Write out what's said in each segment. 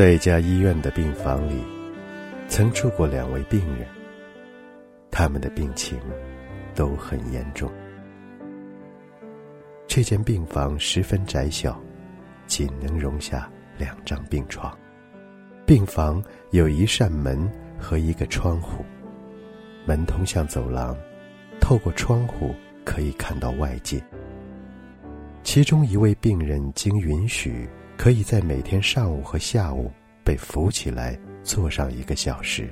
在一家医院的病房里，曾住过两位病人。他们的病情都很严重。这间病房十分窄小，仅能容下两张病床。病房有一扇门和一个窗户，门通向走廊，透过窗户可以看到外界。其中一位病人经允许。可以在每天上午和下午被扶起来坐上一个小时。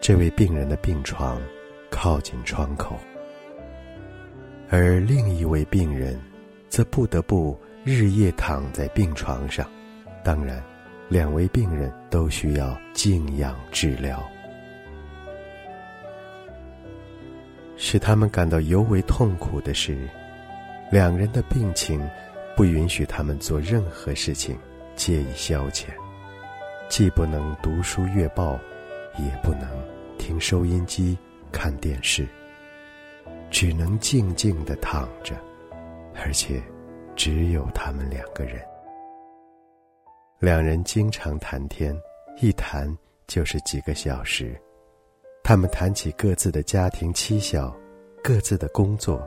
这位病人的病床靠近窗口，而另一位病人则不得不日夜躺在病床上。当然，两位病人都需要静养治疗。使他们感到尤为痛苦的是，两人的病情。不允许他们做任何事情，借以消遣，既不能读书阅报，也不能听收音机、看电视，只能静静的躺着，而且只有他们两个人。两人经常谈天，一谈就是几个小时。他们谈起各自的家庭妻小，各自的工作。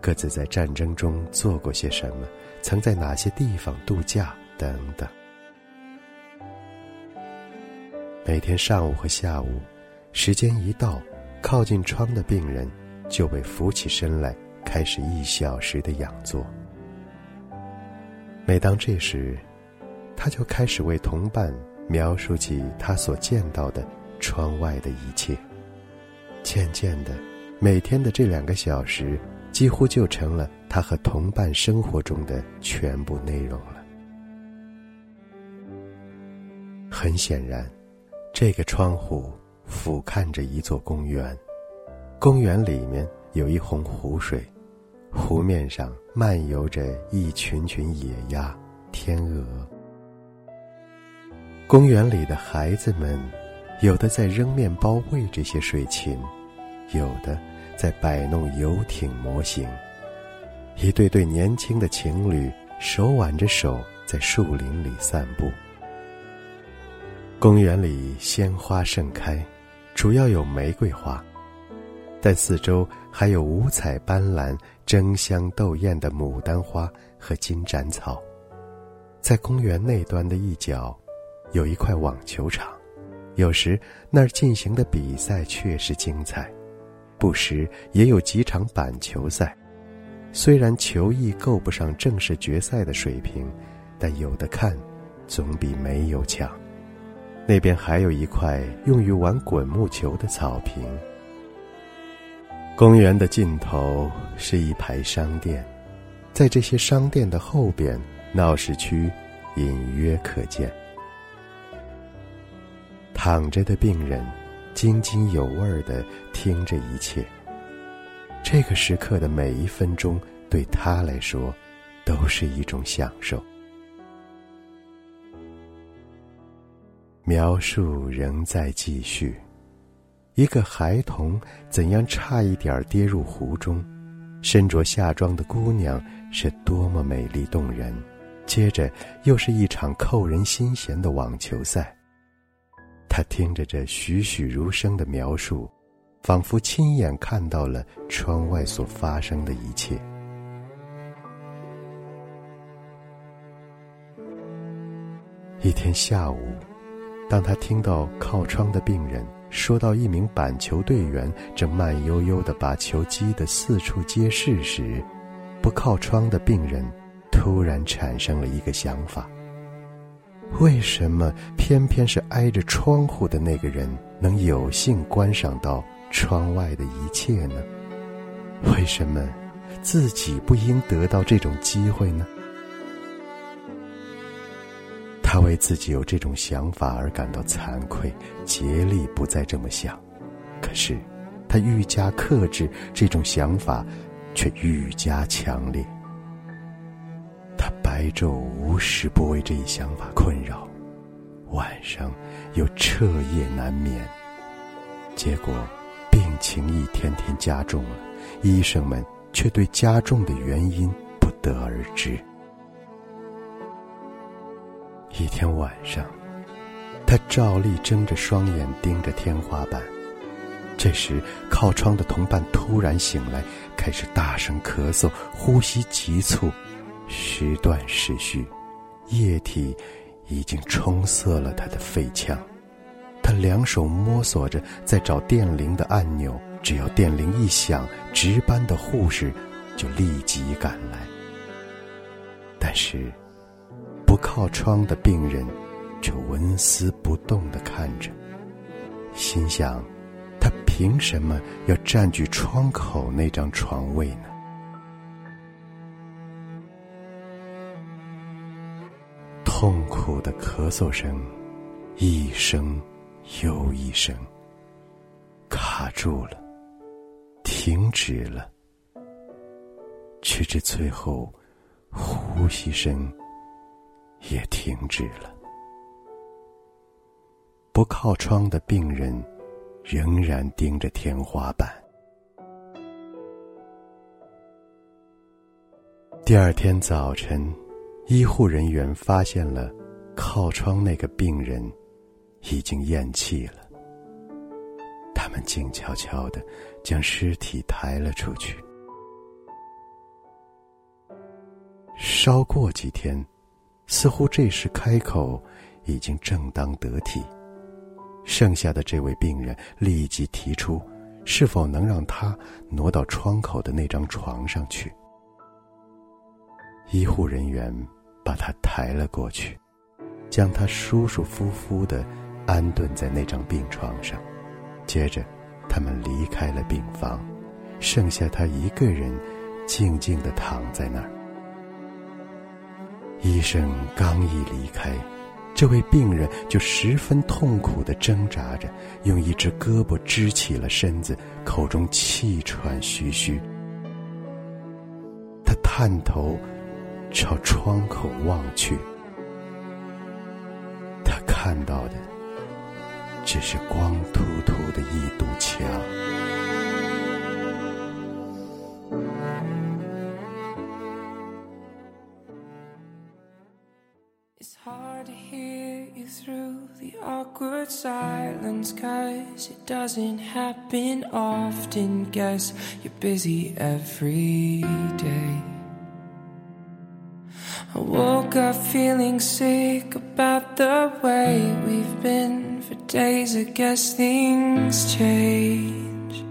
各自在战争中做过些什么？曾在哪些地方度假？等等。每天上午和下午，时间一到，靠近窗的病人就被扶起身来，开始一小时的仰坐。每当这时，他就开始为同伴描述起他所见到的窗外的一切。渐渐的，每天的这两个小时。几乎就成了他和同伴生活中的全部内容了。很显然，这个窗户俯瞰着一座公园，公园里面有一泓湖水，湖面上漫游着一群群野鸭、天鹅。公园里的孩子们，有的在扔面包喂这些水禽，有的。在摆弄游艇模型，一对对年轻的情侣手挽着手在树林里散步。公园里鲜花盛开，主要有玫瑰花，但四周还有五彩斑斓、争香斗艳的牡丹花和金盏草。在公园那端的一角，有一块网球场，有时那儿进行的比赛确实精彩。不时也有几场板球赛，虽然球艺够不上正式决赛的水平，但有的看，总比没有强。那边还有一块用于玩滚木球的草坪。公园的尽头是一排商店，在这些商店的后边，闹市区隐约可见。躺着的病人。津津有味的听着一切。这个时刻的每一分钟，对他来说，都是一种享受。描述仍在继续，一个孩童怎样差一点跌入湖中，身着夏装的姑娘是多么美丽动人。接着又是一场扣人心弦的网球赛。他听着这栩栩如生的描述，仿佛亲眼看到了窗外所发生的一切。一天下午，当他听到靠窗的病人说到一名板球队员正慢悠悠的把球击得四处皆是时，不靠窗的病人突然产生了一个想法。为什么偏偏是挨着窗户的那个人能有幸观赏到窗外的一切呢？为什么自己不应得到这种机会呢？他为自己有这种想法而感到惭愧，竭力不再这么想。可是，他愈加克制这种想法，却愈加强烈。他白昼无时不为这一想法困扰，晚上又彻夜难眠。结果，病情一天天加重了，医生们却对加重的原因不得而知。一天晚上，他照例睁着双眼盯着天花板。这时，靠窗的同伴突然醒来，开始大声咳嗽，呼吸急促，时断时续，液体已经冲塞了他的肺腔。他两手摸索着在找电铃的按钮，只要电铃一响，值班的护士就立即赶来。但是，不靠窗的病人却纹丝不动地看着，心想。他凭什么要占据窗口那张床位呢？痛苦的咳嗽声，一声又一声，卡住了，停止了，直至最后，呼吸声也停止了。不靠窗的病人。仍然盯着天花板。第二天早晨，医护人员发现了靠窗那个病人已经咽气了。他们静悄悄的将尸体抬了出去。稍过几天，似乎这时开口已经正当得体。剩下的这位病人立即提出，是否能让他挪到窗口的那张床上去。医护人员把他抬了过去，将他舒舒服服的安顿在那张病床上。接着，他们离开了病房，剩下他一个人静静的躺在那儿。医生刚一离开。这位病人就十分痛苦的挣扎着，用一只胳膊支起了身子，口中气喘吁吁。他探头朝窗口望去，他看到的只是光秃秃的一堵墙。awkward silence cause it doesn't happen often guess you're busy every day I woke up feeling sick about the way we've been for days. I guess things change.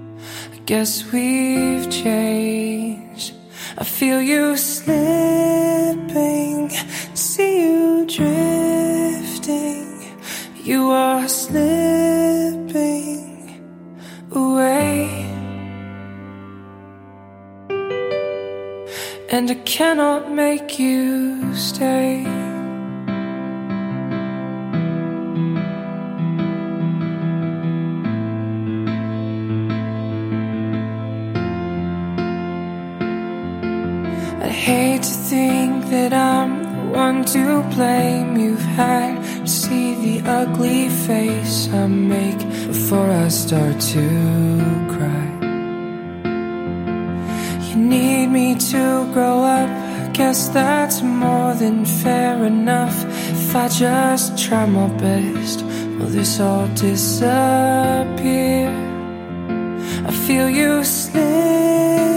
I guess we've changed. I feel you slipping. See you drifting. You are slipping And I cannot make you stay. I hate to think that I'm the one to blame. You've had to see the ugly face I make before I start to cry. You need me to grow up, guess that's more than fair enough. If I just try my best, will this all disappear? I feel you slipping,